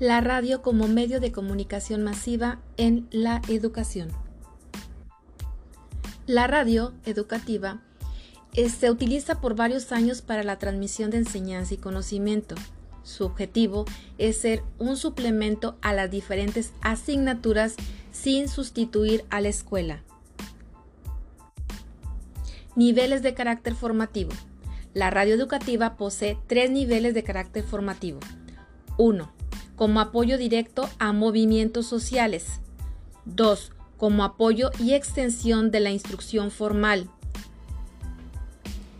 La radio como medio de comunicación masiva en la educación. La radio educativa eh, se utiliza por varios años para la transmisión de enseñanza y conocimiento. Su objetivo es ser un suplemento a las diferentes asignaturas sin sustituir a la escuela. Niveles de carácter formativo. La radio educativa posee tres niveles de carácter formativo. 1 como apoyo directo a movimientos sociales. 2. Como apoyo y extensión de la instrucción formal.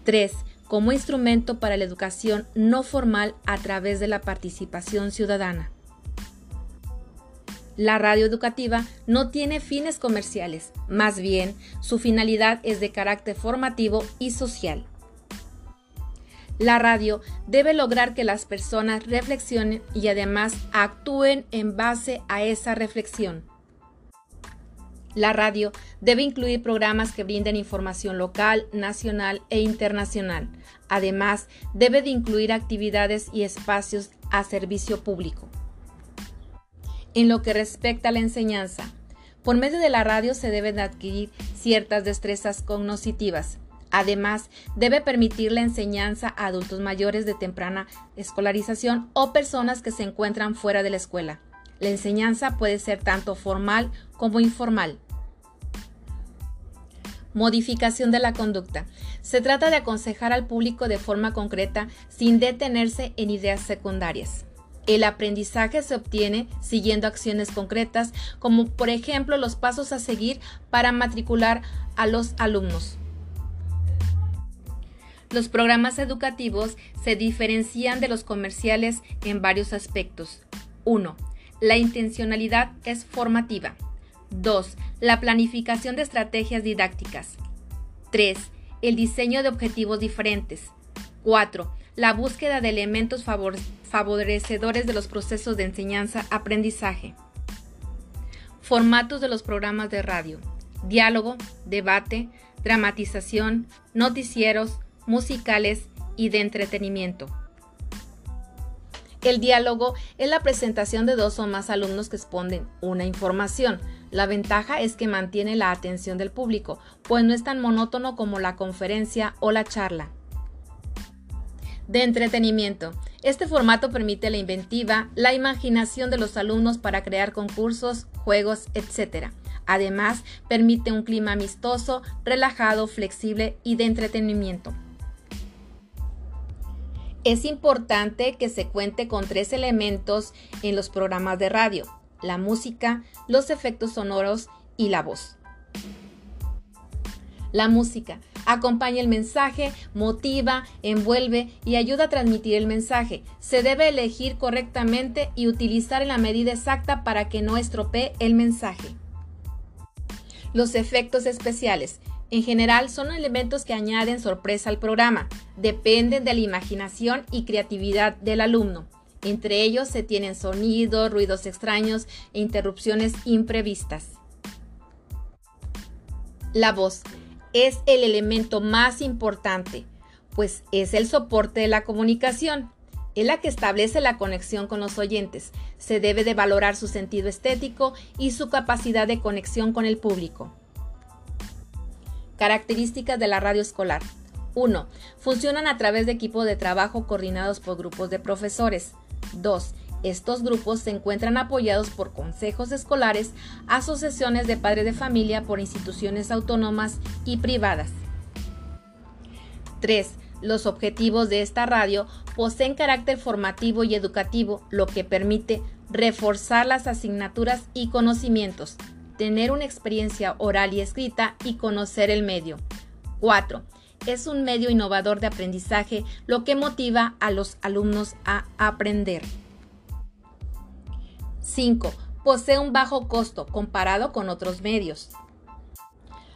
3. Como instrumento para la educación no formal a través de la participación ciudadana. La radio educativa no tiene fines comerciales, más bien su finalidad es de carácter formativo y social. La radio debe lograr que las personas reflexionen y además actúen en base a esa reflexión. La radio debe incluir programas que brinden información local, nacional e internacional. Además, debe de incluir actividades y espacios a servicio público. En lo que respecta a la enseñanza, por medio de la radio se deben adquirir ciertas destrezas cognitivas, Además, debe permitir la enseñanza a adultos mayores de temprana escolarización o personas que se encuentran fuera de la escuela. La enseñanza puede ser tanto formal como informal. Modificación de la conducta. Se trata de aconsejar al público de forma concreta sin detenerse en ideas secundarias. El aprendizaje se obtiene siguiendo acciones concretas como por ejemplo los pasos a seguir para matricular a los alumnos. Los programas educativos se diferencian de los comerciales en varios aspectos. 1. La intencionalidad es formativa. 2. La planificación de estrategias didácticas. 3. El diseño de objetivos diferentes. 4. La búsqueda de elementos favorecedores de los procesos de enseñanza-aprendizaje. Formatos de los programas de radio. Diálogo, debate, dramatización, noticieros, musicales y de entretenimiento. El diálogo es la presentación de dos o más alumnos que exponen una información. La ventaja es que mantiene la atención del público, pues no es tan monótono como la conferencia o la charla. De entretenimiento. Este formato permite la inventiva, la imaginación de los alumnos para crear concursos, juegos, etc. Además, permite un clima amistoso, relajado, flexible y de entretenimiento. Es importante que se cuente con tres elementos en los programas de radio, la música, los efectos sonoros y la voz. La música acompaña el mensaje, motiva, envuelve y ayuda a transmitir el mensaje. Se debe elegir correctamente y utilizar en la medida exacta para que no estropee el mensaje. Los efectos especiales en general son elementos que añaden sorpresa al programa, dependen de la imaginación y creatividad del alumno. Entre ellos se tienen sonidos, ruidos extraños e interrupciones imprevistas. La voz es el elemento más importante, pues es el soporte de la comunicación. Es la que establece la conexión con los oyentes. Se debe de valorar su sentido estético y su capacidad de conexión con el público. Características de la radio escolar. 1. Funcionan a través de equipos de trabajo coordinados por grupos de profesores. 2. Estos grupos se encuentran apoyados por consejos escolares, asociaciones de padres de familia, por instituciones autónomas y privadas. 3. Los objetivos de esta radio poseen carácter formativo y educativo, lo que permite reforzar las asignaturas y conocimientos, tener una experiencia oral y escrita y conocer el medio. 4. Es un medio innovador de aprendizaje, lo que motiva a los alumnos a aprender. 5. Posee un bajo costo comparado con otros medios.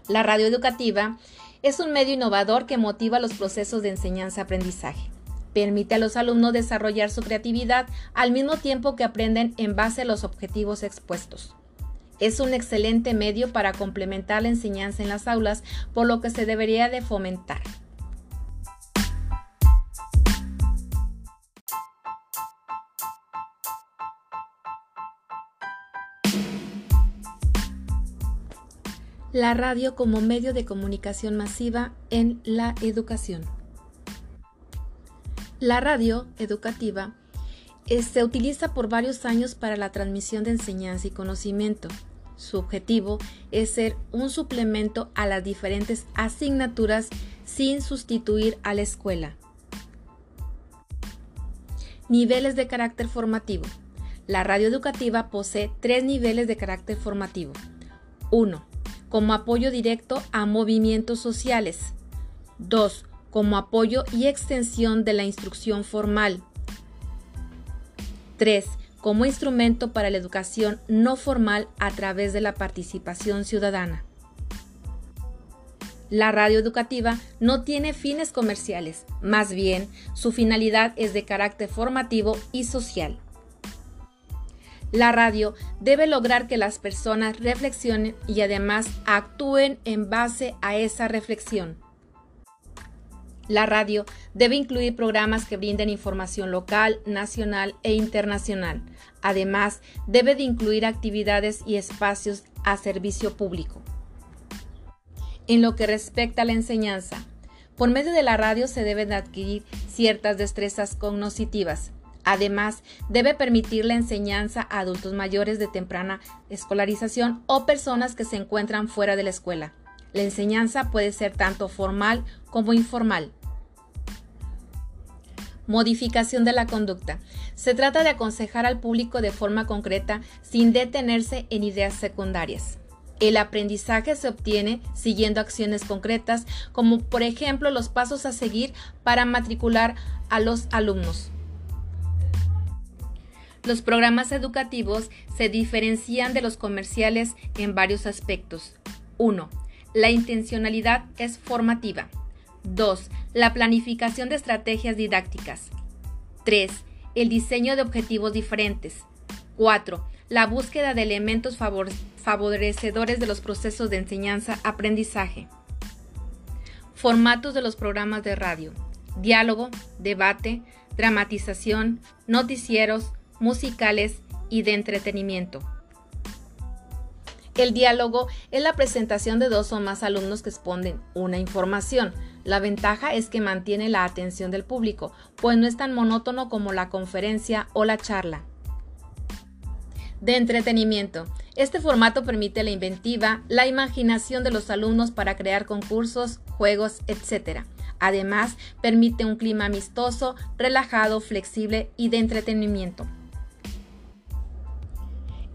La radio educativa es un medio innovador que motiva los procesos de enseñanza-aprendizaje. Permite a los alumnos desarrollar su creatividad al mismo tiempo que aprenden en base a los objetivos expuestos. Es un excelente medio para complementar la enseñanza en las aulas, por lo que se debería de fomentar. La radio como medio de comunicación masiva en la educación. La radio educativa se utiliza por varios años para la transmisión de enseñanza y conocimiento. Su objetivo es ser un suplemento a las diferentes asignaturas sin sustituir a la escuela. Niveles de carácter formativo. La radio educativa posee tres niveles de carácter formativo. 1 como apoyo directo a movimientos sociales. 2. Como apoyo y extensión de la instrucción formal. 3. Como instrumento para la educación no formal a través de la participación ciudadana. La radio educativa no tiene fines comerciales, más bien su finalidad es de carácter formativo y social. La radio debe lograr que las personas reflexionen y además actúen en base a esa reflexión. La radio debe incluir programas que brinden información local, nacional e internacional. Además, debe de incluir actividades y espacios a servicio público. En lo que respecta a la enseñanza, por medio de la radio se deben adquirir ciertas destrezas cognitivas, Además, debe permitir la enseñanza a adultos mayores de temprana escolarización o personas que se encuentran fuera de la escuela. La enseñanza puede ser tanto formal como informal. Modificación de la conducta. Se trata de aconsejar al público de forma concreta sin detenerse en ideas secundarias. El aprendizaje se obtiene siguiendo acciones concretas, como por ejemplo los pasos a seguir para matricular a los alumnos. Los programas educativos se diferencian de los comerciales en varios aspectos. 1. La intencionalidad es formativa. 2. La planificación de estrategias didácticas. 3. El diseño de objetivos diferentes. 4. La búsqueda de elementos favorecedores de los procesos de enseñanza-aprendizaje. Formatos de los programas de radio. Diálogo, debate, dramatización, noticieros, musicales y de entretenimiento. El diálogo es la presentación de dos o más alumnos que exponen una información. La ventaja es que mantiene la atención del público, pues no es tan monótono como la conferencia o la charla. De entretenimiento. Este formato permite la inventiva, la imaginación de los alumnos para crear concursos, juegos, etc. Además, permite un clima amistoso, relajado, flexible y de entretenimiento.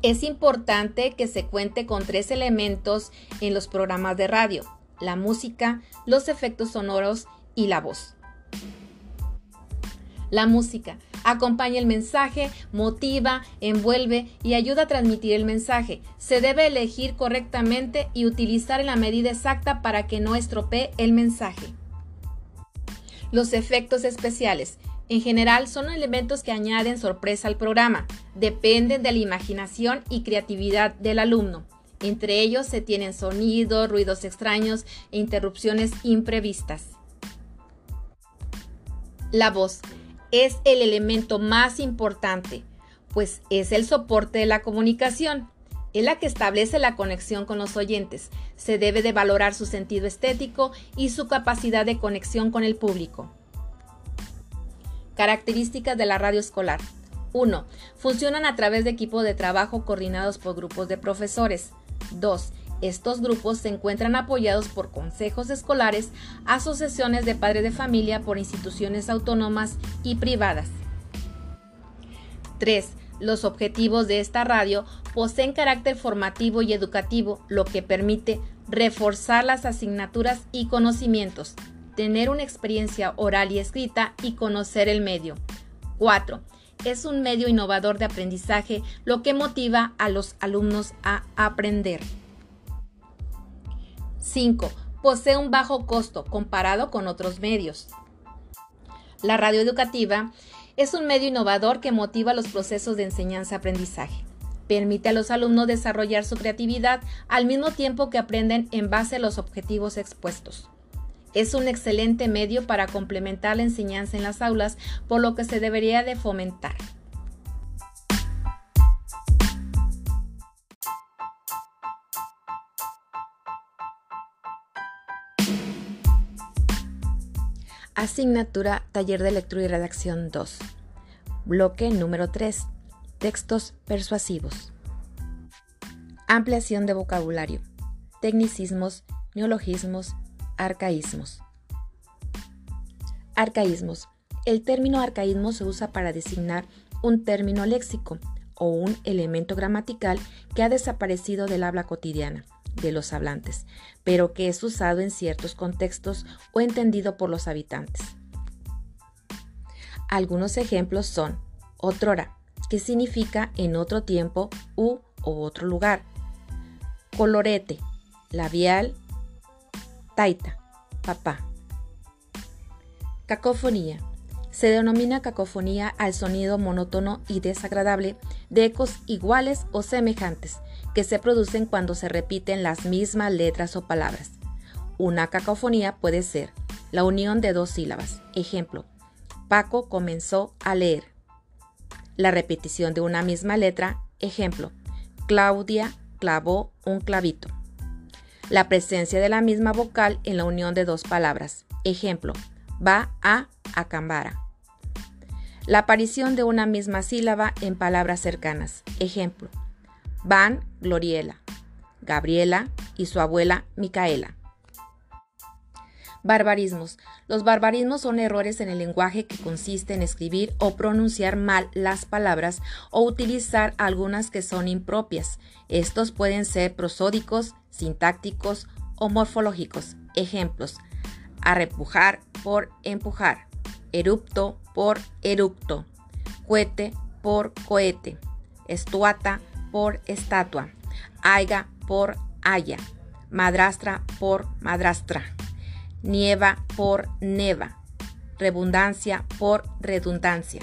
Es importante que se cuente con tres elementos en los programas de radio, la música, los efectos sonoros y la voz. La música acompaña el mensaje, motiva, envuelve y ayuda a transmitir el mensaje. Se debe elegir correctamente y utilizar en la medida exacta para que no estropee el mensaje. Los efectos especiales en general son elementos que añaden sorpresa al programa, dependen de la imaginación y creatividad del alumno. Entre ellos se tienen sonidos, ruidos extraños e interrupciones imprevistas. La voz es el elemento más importante, pues es el soporte de la comunicación. Es la que establece la conexión con los oyentes. Se debe de valorar su sentido estético y su capacidad de conexión con el público. Características de la radio escolar. 1. Funcionan a través de equipos de trabajo coordinados por grupos de profesores. 2. Estos grupos se encuentran apoyados por consejos escolares, asociaciones de padres de familia, por instituciones autónomas y privadas. 3. Los objetivos de esta radio poseen carácter formativo y educativo, lo que permite reforzar las asignaturas y conocimientos, tener una experiencia oral y escrita y conocer el medio. 4. Es un medio innovador de aprendizaje, lo que motiva a los alumnos a aprender. 5. Posee un bajo costo comparado con otros medios. La radio educativa es un medio innovador que motiva los procesos de enseñanza-aprendizaje. Permite a los alumnos desarrollar su creatividad al mismo tiempo que aprenden en base a los objetivos expuestos. Es un excelente medio para complementar la enseñanza en las aulas, por lo que se debería de fomentar. Asignatura Taller de Lectura y Redacción 2. Bloque número 3. Textos persuasivos. Ampliación de vocabulario. Tecnicismos, neologismos, arcaísmos. Arcaísmos. El término arcaísmo se usa para designar un término léxico o un elemento gramatical que ha desaparecido del habla cotidiana de los hablantes, pero que es usado en ciertos contextos o entendido por los habitantes. Algunos ejemplos son otrora, que significa en otro tiempo u otro lugar. Colorete, labial, taita, papá. Cacofonía. Se denomina cacofonía al sonido monótono y desagradable de ecos iguales o semejantes que se producen cuando se repiten las mismas letras o palabras. Una cacofonía puede ser la unión de dos sílabas. Ejemplo, Paco comenzó a leer. La repetición de una misma letra. Ejemplo, Claudia clavó un clavito. La presencia de la misma vocal en la unión de dos palabras. Ejemplo, va a acambara. La aparición de una misma sílaba en palabras cercanas. Ejemplo, van Gloriela, Gabriela y su abuela Micaela. Barbarismos. Los barbarismos son errores en el lenguaje que consiste en escribir o pronunciar mal las palabras o utilizar algunas que son impropias. Estos pueden ser prosódicos, sintácticos o morfológicos. Ejemplos. Arrepujar por empujar. Erupto por eructo. Cohete por cohete. Estuata por estatua, aiga por haya, madrastra por madrastra, nieva por neva, redundancia por redundancia.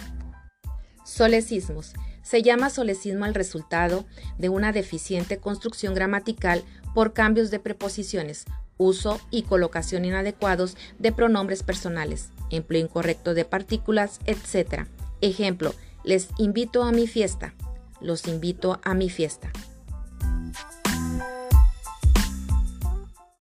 Solecismos. Se llama solecismo al resultado de una deficiente construcción gramatical por cambios de preposiciones, uso y colocación inadecuados de pronombres personales, empleo incorrecto de partículas, etc. Ejemplo, les invito a mi fiesta los invito a mi fiesta.